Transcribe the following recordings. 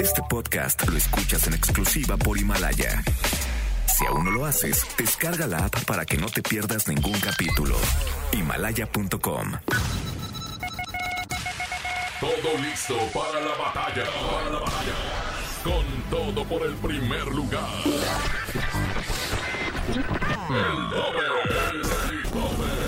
Este podcast lo escuchas en exclusiva por Himalaya. Si aún no lo haces, descarga la app para que no te pierdas ningún capítulo. Himalaya.com. Todo listo para la batalla. Para la batalla. Con todo por el primer lugar. El tope. El tope.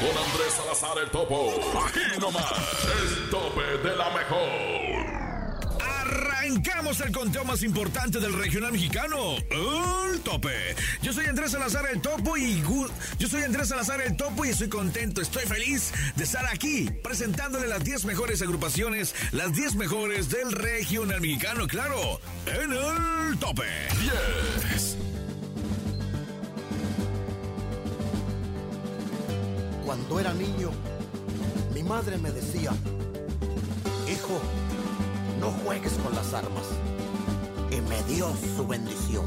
Con Andrés Salazar el Topo. Aquí nomás. El tope de la mejor. Arrancamos el conteo más importante del regional mexicano, el tope. Yo soy Andrés Salazar el Topo y yo soy Andrés Salazar el Topo y estoy contento, estoy feliz de estar aquí presentándole las 10 mejores agrupaciones, las 10 mejores del regional mexicano, claro, en el tope. 10. Cuando era niño, mi madre me decía, hijo, no juegues con las armas. Y me dio su bendición.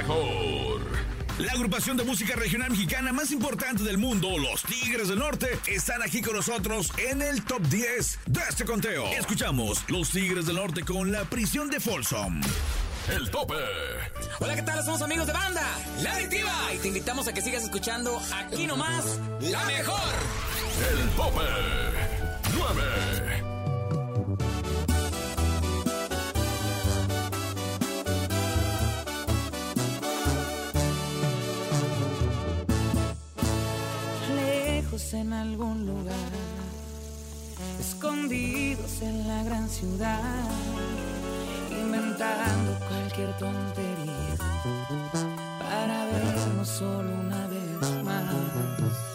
Mejor. La agrupación de música regional mexicana más importante del mundo, los Tigres del Norte, están aquí con nosotros en el top 10 de este conteo. Escuchamos Los Tigres del Norte con la prisión de Folsom. El tope. Hola, ¿qué tal? Somos amigos de banda, La Adictiva. Y te invitamos a que sigas escuchando aquí nomás, La Mejor. El tope. 9. en la gran ciudad, inventando cualquier tontería para vernos solo una vez más.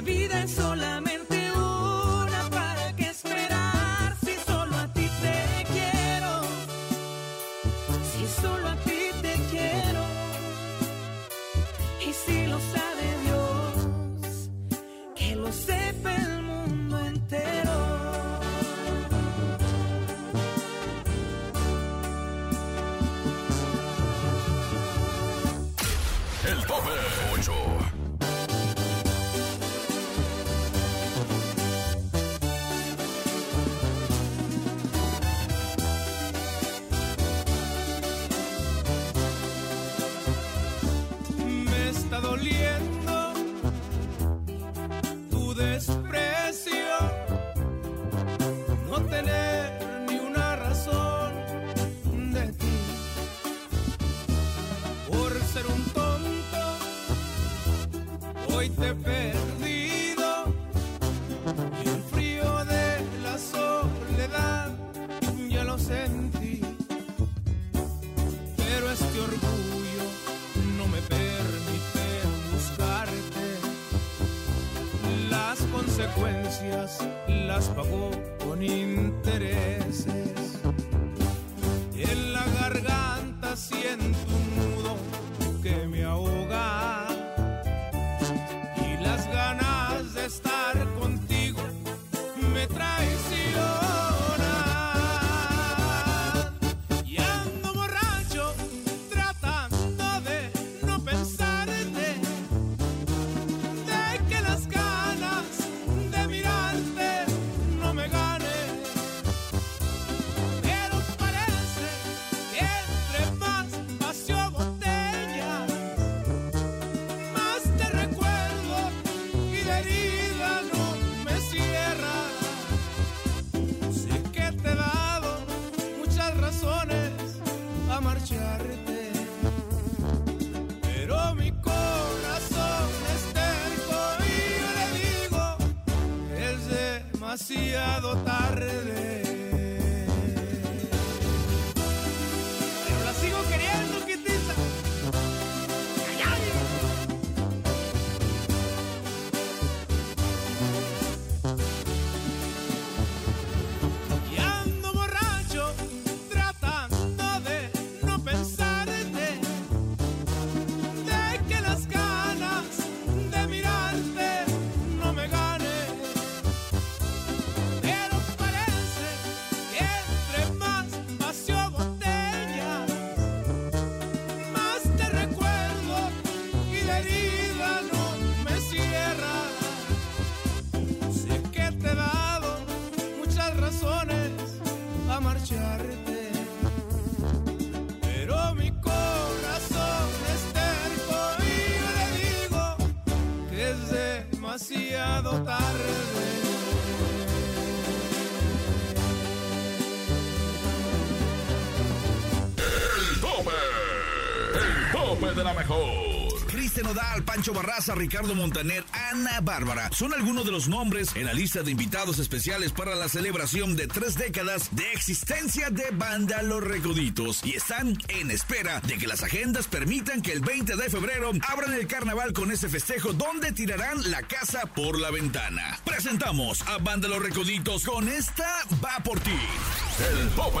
vida es solamente las pagó con interés. Pancho Barraza, Ricardo Montaner, Ana Bárbara. Son algunos de los nombres en la lista de invitados especiales para la celebración de tres décadas de existencia de Banda Los Recoditos y están en espera de que las agendas permitan que el 20 de febrero abran el carnaval con ese festejo donde tirarán la casa por la ventana. Presentamos a Banda Los Recoditos con esta Va por ti. El Pope.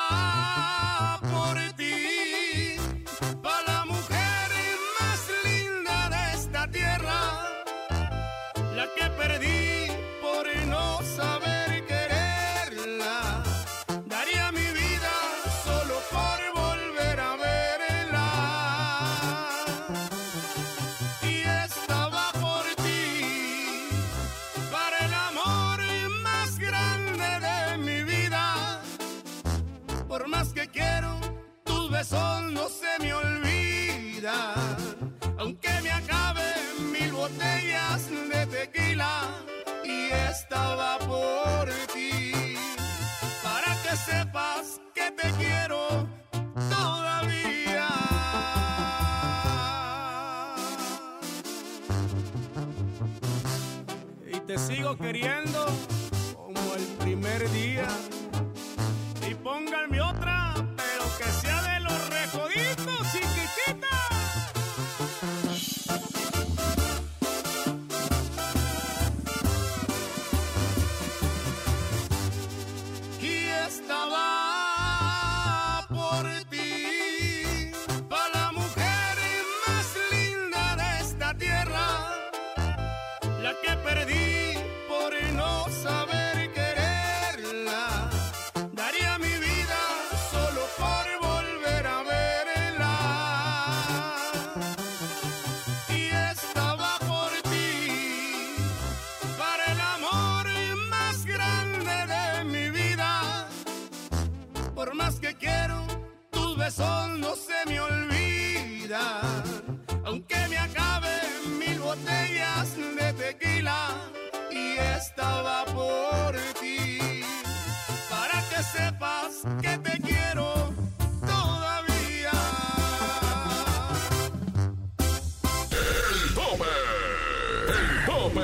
queriendo como el primer día.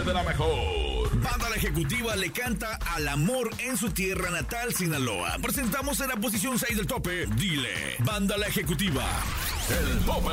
De la mejor. Banda La Ejecutiva le canta al amor en su tierra natal, Sinaloa. Presentamos en la posición 6 del tope, Dile, Banda La Ejecutiva. El tope.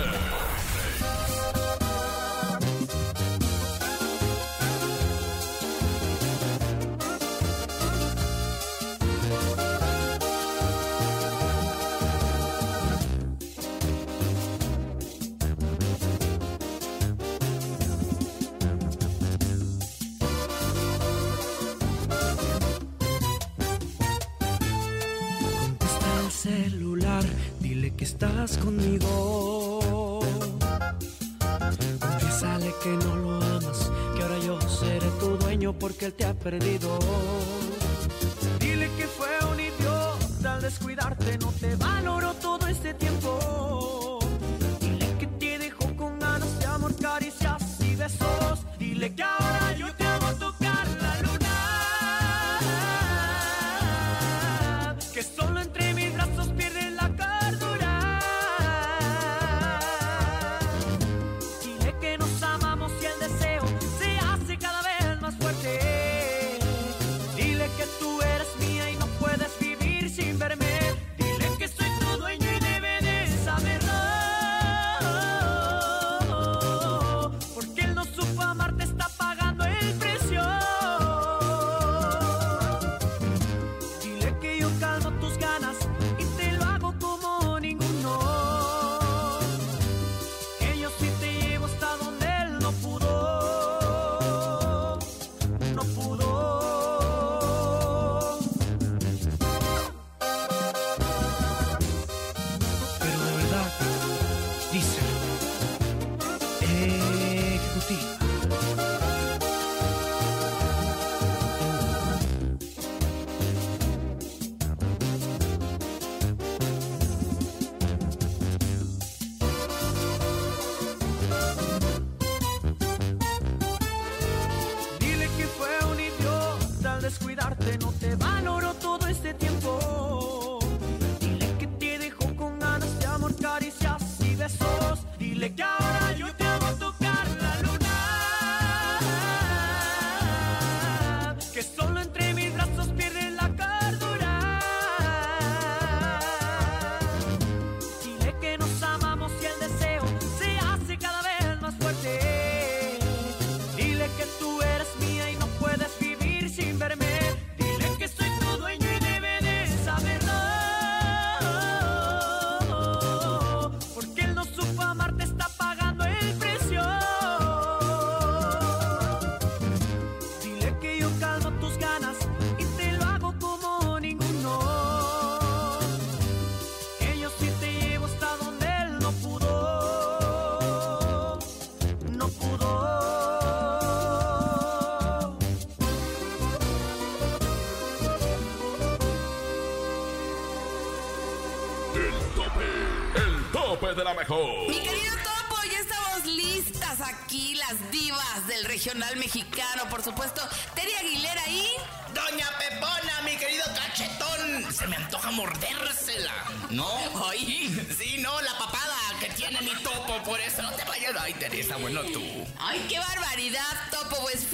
De la mejor. Mi querido Topo, ya estamos listas aquí, las divas del regional mexicano, por supuesto. Terry Aguilera y. Doña Pepona, mi querido cachetón, se me antoja mordérsela. ¿No? Ay. Sí, no, la papada que tiene mi topo, por eso no te vayas. Ay, Teresa, bueno tú. Ay, qué barbaridad, Topo. Pues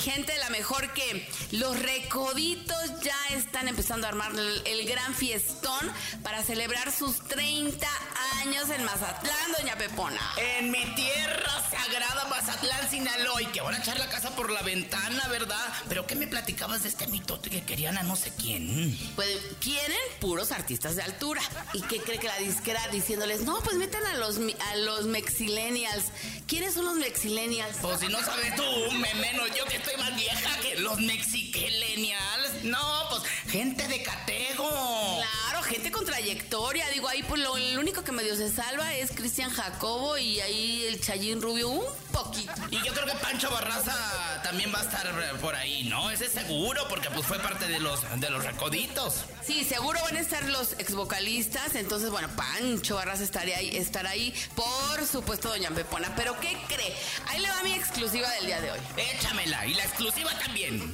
mi gente, la mejor que los recoditos ya están empezando a armar el, el gran fiestón para celebrar sus 30 años en Mazatlán, doña Pepona. En mi tierra sagrada Mazatlán, Sinaloa, y que van a echar la casa por la ventana, ¿verdad? Pero ¿qué me platicabas de este mitote que querían a no sé quién? Pues quieren puros artistas de altura. ¿Y qué cree que la disquera diciéndoles, no, pues metan a los, a los mexillennials? ¿Quiénes son los mexillennials? Pues si no sabes tú, me menos yo que estoy más vieja que los mexiquelenials. No, pues gente de catego. Claro, gente con trayectoria. Digo, ahí pues lo, único que medio se salva es Cristian Jacobo y ahí el Chayín Rubio un poquito. Y yo creo que Pancho Barraza también va a estar eh, por ahí, ¿no? Ese es seguro, porque pues fue parte de los, de los recoditos. Sí, seguro van a estar los ex vocalistas. Entonces, bueno, Pancho Barras estaría ahí, estará ahí. Por supuesto, Doña Pepona. Pero ¿qué cree? Ahí le va mi exclusiva del día de hoy. Échamela, y la exclusiva también.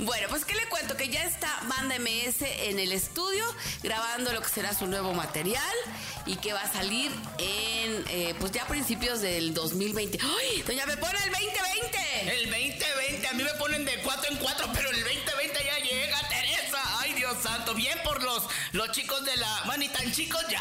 Bueno, pues que le cuento que ya está Banda MS en el estudio grabando lo que será su nuevo material y que va a salir en, eh, pues ya a principios del 2020. ¡Ay! Doña Pepona, el 2020. El 2020, a mí me ponen de 4 en 4, pero el 2020 ya llega, Teresa. Ay, Dios santo, bien por los, los chicos de la... Bueno, y tan chicos ya.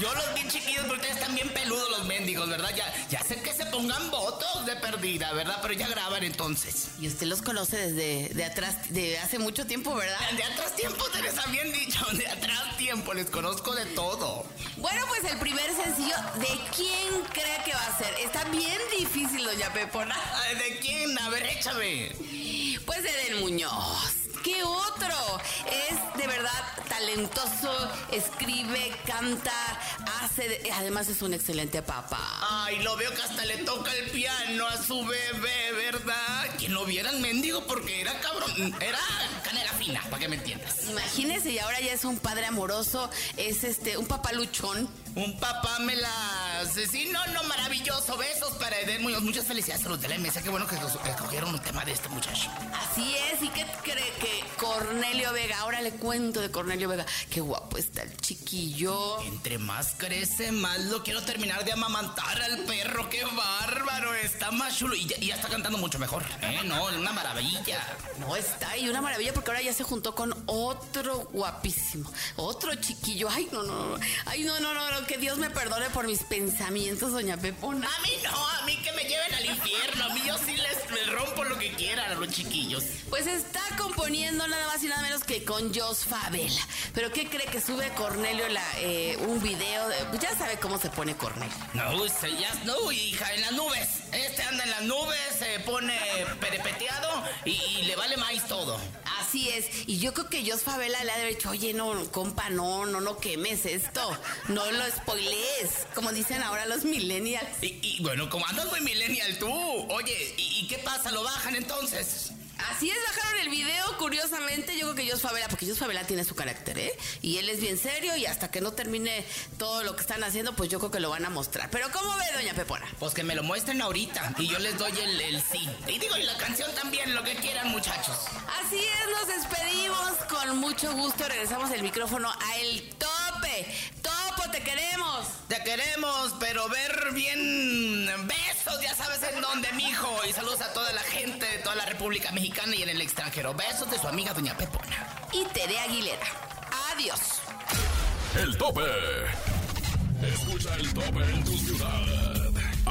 Yo los vi chiquillos porque ustedes están bien peludos los mendigos, ¿verdad? Ya, ya sé que se pongan votos de perdida, ¿verdad? Pero ya graban entonces. Y usted los conoce desde de atrás, de hace mucho tiempo, ¿verdad? De atrás tiempo, Teresa, bien dicho. De atrás tiempo, les conozco de todo. Bueno, pues el primer sencillo, ¿de quién cree que va a ser? Está bien difícil, doña Pepona. ¿De quién? A ver, échame. Pues de Del Muñoz. ¿Qué otro? Es de verdad talentoso, escribe, canta, hace, de- además es un excelente papá. Ay, lo veo que hasta le toca el piano a su bebé, ¿verdad? Quien lo viera el mendigo porque era cabrón. Era canela fina, para que me entiendas. Imagínese, y ahora ya es un padre amoroso, es este, un papá luchón. Un papá me las... Sí, no, no, maravilloso. Besos para Eden Muñoz. Muchas felicidades a los de la MS. Qué bueno que escog- escogieron un tema de este muchacho. Así es, ¿y qué cree que Cornelio Vega? Ahora le cuento de Cornelio Vega. Qué guapo está el chiquillo. Entre más crece, más lo quiero terminar de amamantar al perro. ¡Qué bárbaro! Está más chulo. Y ya, y ya está cantando mucho mejor. ¿Eh? No, una maravilla. No está, y una maravilla porque ahora ya se juntó con otro guapísimo, otro chiquillo. Ay, no, no, no. Ay, no, no, no, no, que Dios me perdone por mis pensamientos, doña Pepona. A mí no, a mí que me lleven al infierno. A mí yo sí les, les rompo lo que quieran a los chiquillos. Pues está componiendo nada más y nada menos que con Jos Favela. Pero ¿qué cree que sube Cornelio la, eh, un video? de- pues ya sabe cómo se pone Cornelio. No, se- ya, no, hija, en las nubes. Este anda en las nubes, se pone perepeteado y, y le vale más todo. Así es, y yo creo que Jos Favela le ha dicho, oye, no, compa, no, no, no quemes esto, no lo spoilees, como dicen ahora los millennials. Y, y, bueno, como andas muy millennial tú. Oye, ¿y, y qué pasa? ¿Lo bajan entonces? Así es, bajaron el video, curiosamente, yo creo que Jos Favela, porque Jos Favela tiene su carácter, ¿eh? Y él es bien serio y hasta que no termine todo lo que están haciendo, pues yo creo que lo van a mostrar. Pero ¿cómo ve, doña Pepona? Pues que me lo muestren ahorita y yo les doy el, el sí. Y digo, y la canción también, lo que quieran, muchachos. Así es, nos despedimos con mucho gusto, regresamos el micrófono a El Tope. Topo, te queremos. Te queremos, pero ver bien besos, ya sabes en dónde, mijo. Y saludos a toda la gente de toda la República Mexicana y en el extranjero. Besos de su amiga Doña Pepona. Y Tere Aguilera. Adiós. El tope. Escucha el tope en tu ciudad.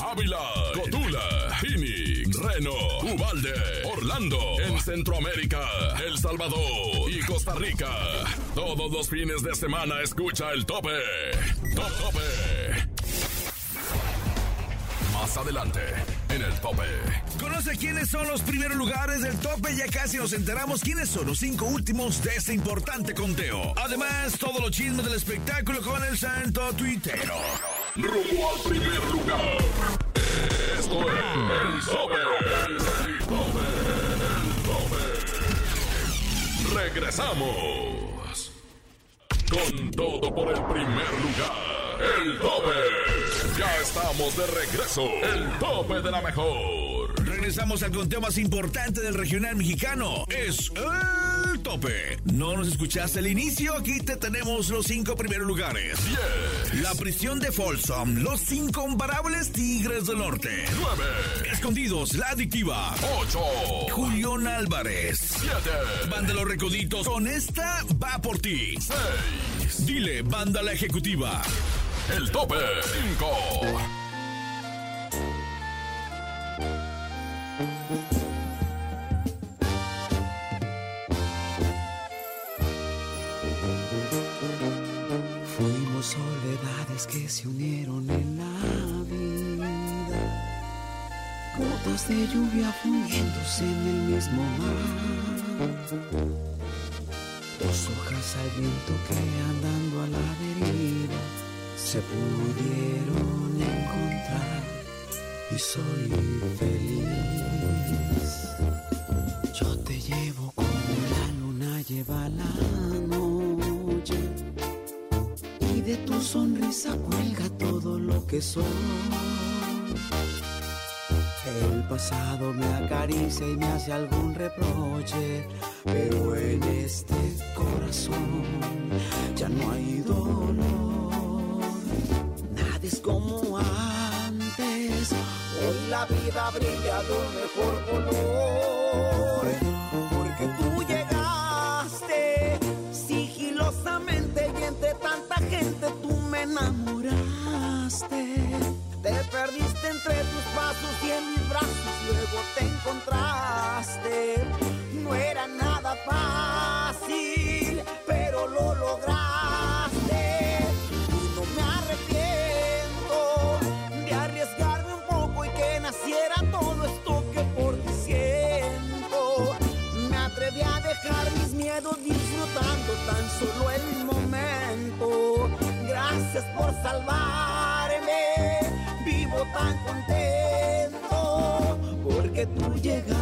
Ávila, Cotula, Phoenix, Reno, Ubalde, Orlando, en Centroamérica, El Salvador y Costa Rica. Todos los fines de semana escucha el tope. Top Tope. Más adelante, en el tope. Conoce quiénes son los primeros lugares del tope. Ya casi nos enteramos quiénes son los cinco últimos de este importante conteo. Además, todo lo chisme del espectáculo con el santo tuitero. Rumbo al primer lugar. Esto es el tope. El tope. El tope. Regresamos. Con todo por el primer lugar. El tope. Ya estamos de regreso. El tope de la mejor. Regresamos al conteo más importante del regional mexicano. Es tope. ¿No nos escuchaste al inicio? Aquí te tenemos los cinco primeros lugares. 10, La prisión de Folsom, los incomparables Tigres del Norte. 9, Escondidos, la adictiva. 8, Julián Álvarez. 7, Banda Los Recoditos, con esta va por ti. 6, Dile, banda la ejecutiva. el tope 5. En la vida, gotas de lluvia fundiéndose en el mismo mar, dos hojas al viento que andando a la deriva se pudieron encontrar y soy feliz. Yo te llevo como la luna lleva la de tu sonrisa cuelga todo lo que soy. El pasado me acaricia y me hace algún reproche, pero en este corazón ya no hay dolor. Nada es como antes, hoy la vida brilla de un mejor color, tú me enamoraste. Te perdiste entre tus pasos y en mis brazos luego te encontraste. No era nada fácil, pero lo lograste. Y no me arrepiento de arriesgarme un poco y que naciera todo esto que por ti siento. Me atreví a dejar mis miedos disfrutando tan solo el momento. Gracias por salvarme, vivo tan contento porque tú llegaste.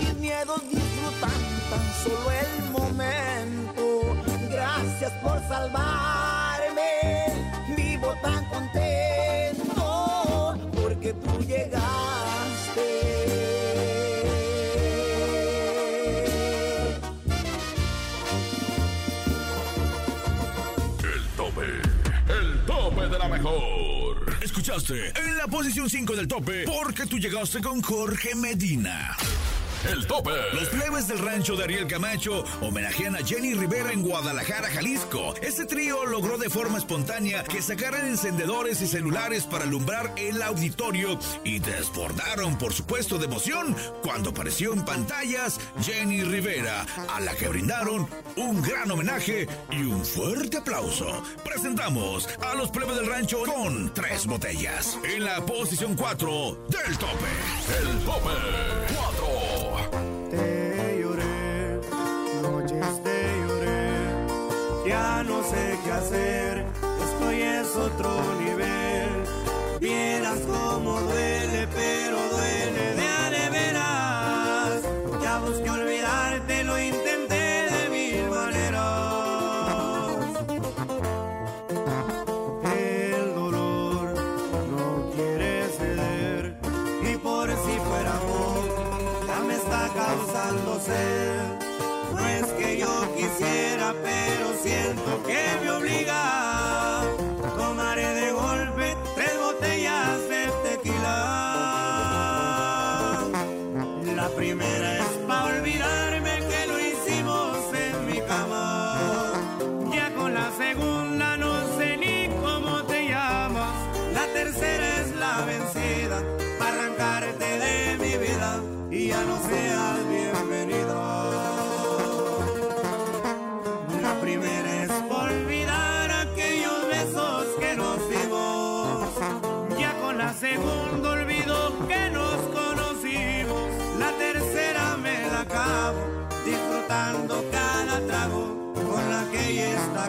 Mis miedos disfrutando tan solo el momento. Gracias por salvarme, vivo tan contento porque tú llegaste. El tope. El tope de la mejor. Escuchaste en la posición 5 del tope porque tú llegaste con Jorge Medina. El tope. Los plebes del rancho de Ariel Camacho homenajean a Jenny Rivera en Guadalajara, Jalisco. Este trío logró de forma espontánea que sacaran encendedores y celulares para alumbrar el auditorio y desbordaron, por supuesto, de emoción cuando apareció en pantallas Jenny Rivera, a la que brindaron un gran homenaje y un fuerte aplauso. Presentamos a los plebes del rancho con tres botellas. En la posición 4 del tope. El tope ya no sé qué hacer, esto es otro nivel. Vieras cómo duele, pero duele La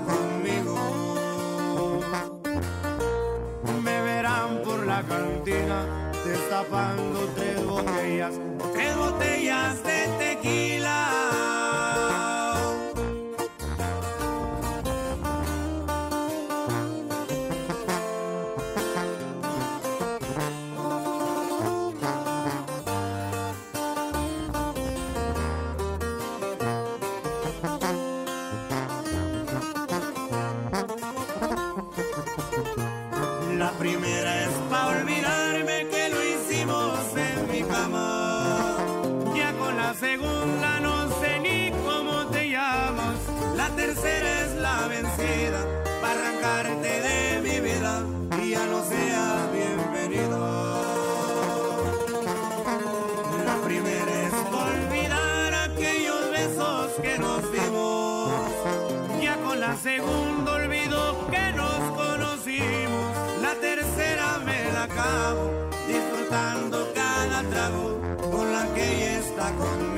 conmigo. Me verán por la cantina destapando tres botellas, tres botellas de disfrutando cada trago con la que ella está conmigo.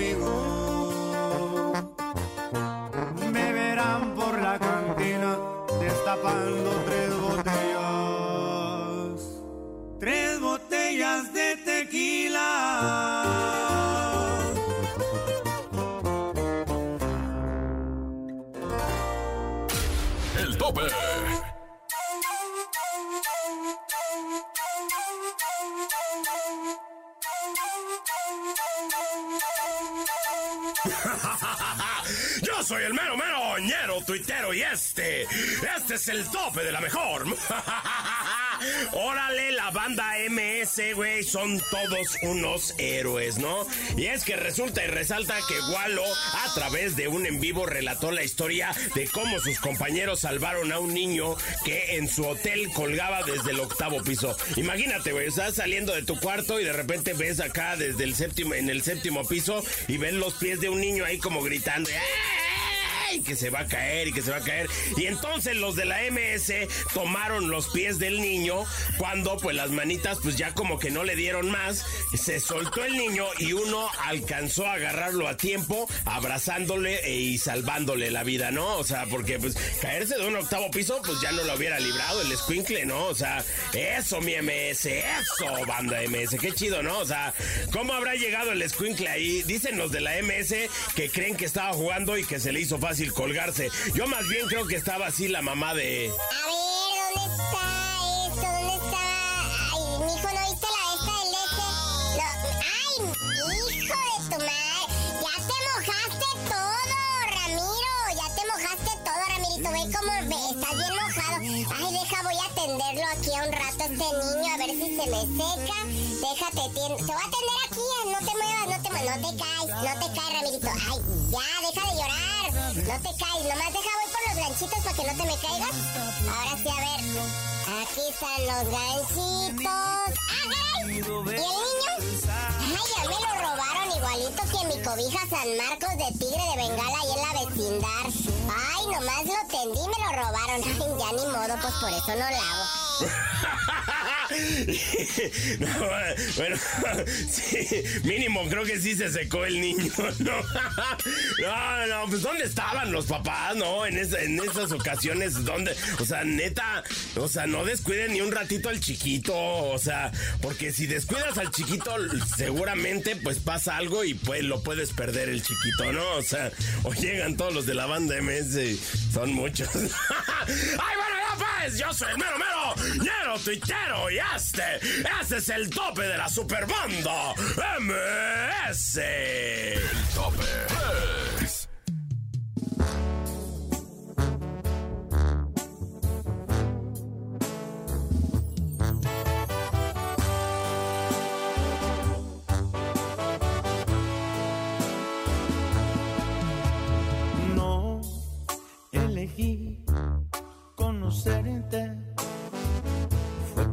Tuitero y este, este es el tope de la mejor. Órale, la banda MS, güey, son todos unos héroes, ¿no? Y es que resulta y resalta que Walo, a través de un en vivo, relató la historia de cómo sus compañeros salvaron a un niño que en su hotel colgaba desde el octavo piso. Imagínate, güey, estás saliendo de tu cuarto y de repente ves acá desde el séptimo, en el séptimo piso y ves los pies de un niño ahí como gritando. ¡Ay! que se va a caer y que se va a caer. Y entonces los de la MS tomaron los pies del niño cuando pues las manitas pues ya como que no le dieron más. Se soltó el niño y uno alcanzó a agarrarlo a tiempo, abrazándole e- y salvándole la vida, ¿no? O sea, porque pues caerse de un octavo piso pues ya no lo hubiera librado el squinkle, ¿no? O sea, eso mi MS, eso banda MS, qué chido, ¿no? O sea, ¿cómo habrá llegado el squinkle ahí? Dicen los de la MS que creen que estaba jugando y que se le hizo fácil colgarse. Yo más bien creo que estaba así la mamá de... A ver, ¿dónde está esto? ¿Dónde está? Ay, mijo, ¿no viste la esta del este? Lo- Ay, hijo de tu madre. Ya te mojaste todo, Ramiro. Ya te mojaste todo, Ramirito. Ve cómo ve, estás bien mojado. Ay, deja, voy a atenderlo aquí a un rato este niño, a ver si se me seca. Déjate, tien- te voy a atender aquí, no te muevas, no te, mu- no te caes, no te caes, Ramirito. Ay, ya, deja de llorar, no te caes, nomás deja voy por los ganchitos para que no te me caigas. Ahora sí, a ver, aquí están los ganchitos. ¡Ah! ¿Y el niño? Ay, ya me lo robaron igualito que mi cobija San Marcos de Tigre de Bengala ahí en la vecindad. Ay, nomás lo tendí me lo robaron. Ya ni modo, pues por eso no lo hago. No, bueno, sí, mínimo creo que sí se secó el niño, ¿no? No, no, pues ¿dónde estaban los papás, no? En esas ocasiones, ¿dónde? O sea, neta, o sea, no descuiden ni un ratito al chiquito, o sea, porque si descuidas al chiquito, seguramente pues pasa algo y pues lo puedes perder el chiquito, ¿no? O sea, o llegan todos los de la banda MS, y son muchos. ¡Ay, bueno, ya pues! Yo soy el mero mero, ñero tuitero y este, este es el tope de la superbanda MS. El tope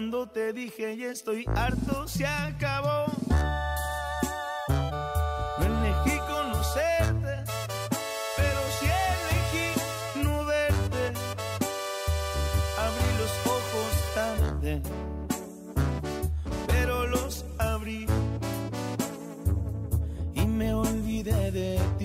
Cuando te dije ya estoy harto, se acabó. No elegí conocerte, pero sí elegí no verte. Abrí los ojos tarde pero los abrí y me olvidé de ti,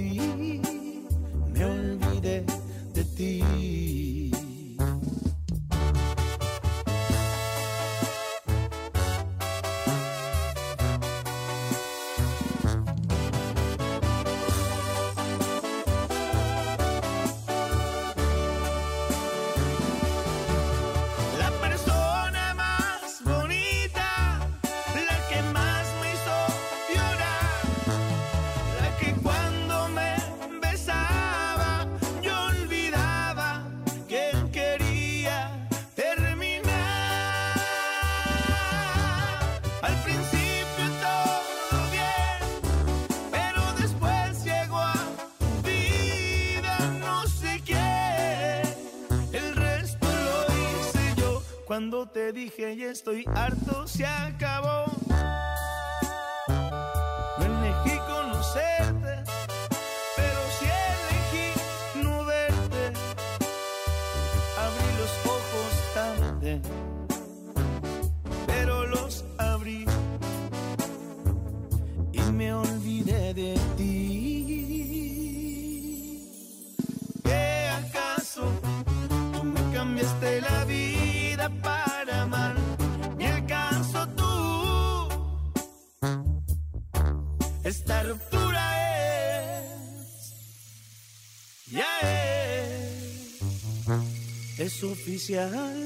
estoy harto, se acabó. Es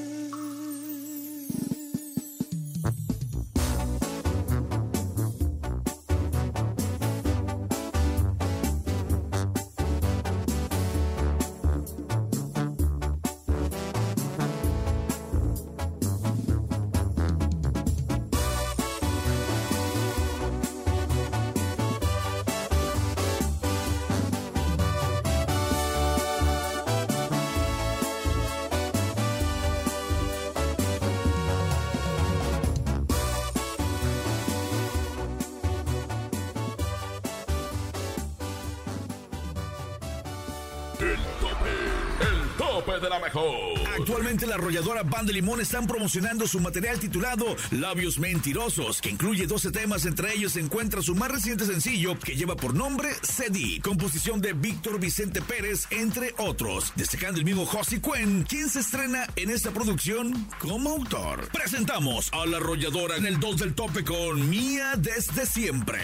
de la mejor. Actualmente la arrolladora Band de Limón están promocionando su material titulado Labios Mentirosos, que incluye 12 temas, entre ellos se encuentra su más reciente sencillo que lleva por nombre CD, composición de Víctor Vicente Pérez, entre otros, destacando el mismo Josie Cuen, quien se estrena en esta producción como autor. Presentamos a la arrolladora en el 2 del tope con Mía desde siempre.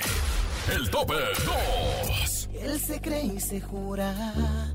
El tope 2. Él se cree y se jura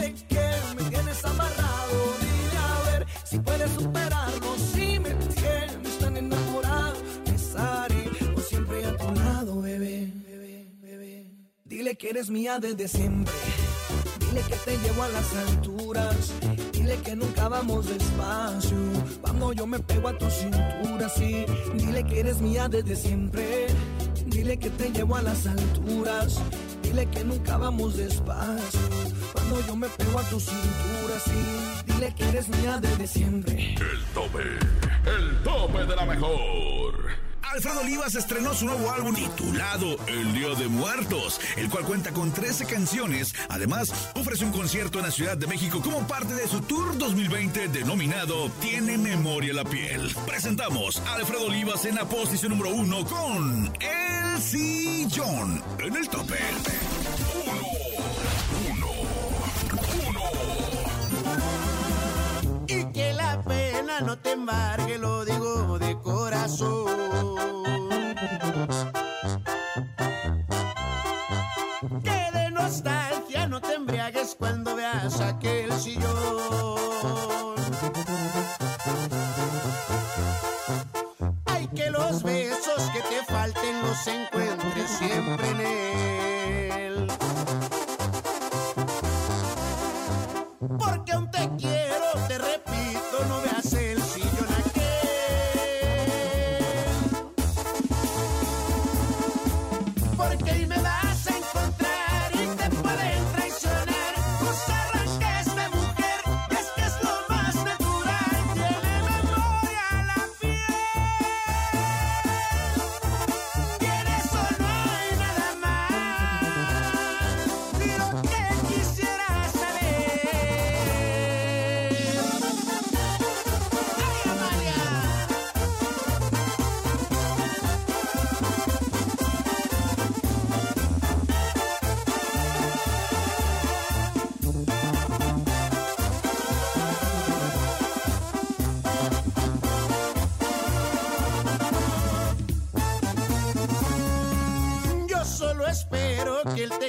Dile que eres mía desde siempre. Dile que te llevo a las alturas. Dile que nunca vamos despacio. Cuando yo me pego a tu cintura, sí. Dile que eres mía desde siempre. Dile que te llevo a las alturas. Dile que nunca vamos despacio. Cuando yo me pego a tu cintura, sí. Dile que eres mía desde siempre. El tope. El tope de la mejor. Alfredo Olivas estrenó su nuevo álbum titulado El Día de Muertos, el cual cuenta con 13 canciones. Además, ofrece un concierto en la Ciudad de México como parte de su tour 2020 denominado Tiene Memoria la Piel. Presentamos a Alfredo Olivas en la posición número uno con El Sillón en el tope. Y que la pena no te embargue, lo digo de corazón. Veas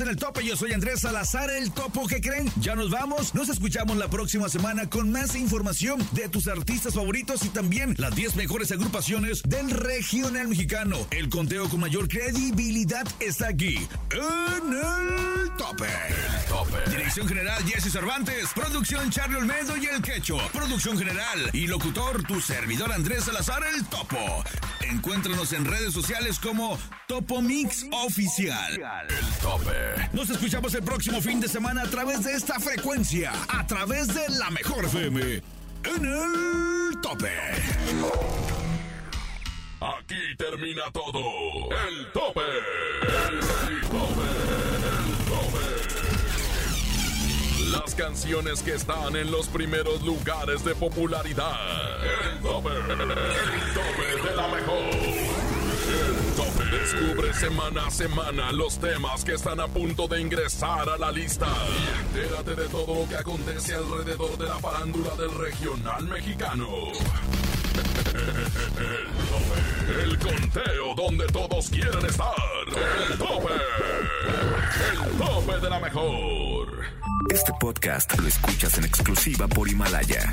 En el tope, yo soy Andrés Salazar, el topo que creen. Ya nos vamos, nos escuchamos la próxima semana con más información de tus artistas favoritos y también las 10 mejores agrupaciones del regional mexicano. El conteo con mayor credibilidad está aquí, en el tope. Dirección general Jesse Cervantes, producción Charlie Olmedo y el Quecho, producción general y locutor tu servidor Andrés Salazar, el topo. Encuéntranos en redes sociales como Topo Mix Oficial. El tope. Nos escuchamos el próximo fin de semana a través de esta frecuencia, a través de la mejor FM. En el tope. Aquí termina todo. El tope. El tope. El tope. Las canciones que están en los primeros lugares de popularidad. El tope. El tope de la mejor. Descubre semana a semana los temas que están a punto de ingresar a la lista. Y entérate de todo lo que acontece alrededor de la farándula del regional mexicano. El tope. El conteo donde todos quieren estar. El tope. El tope de la mejor. Este podcast lo escuchas en exclusiva por Himalaya.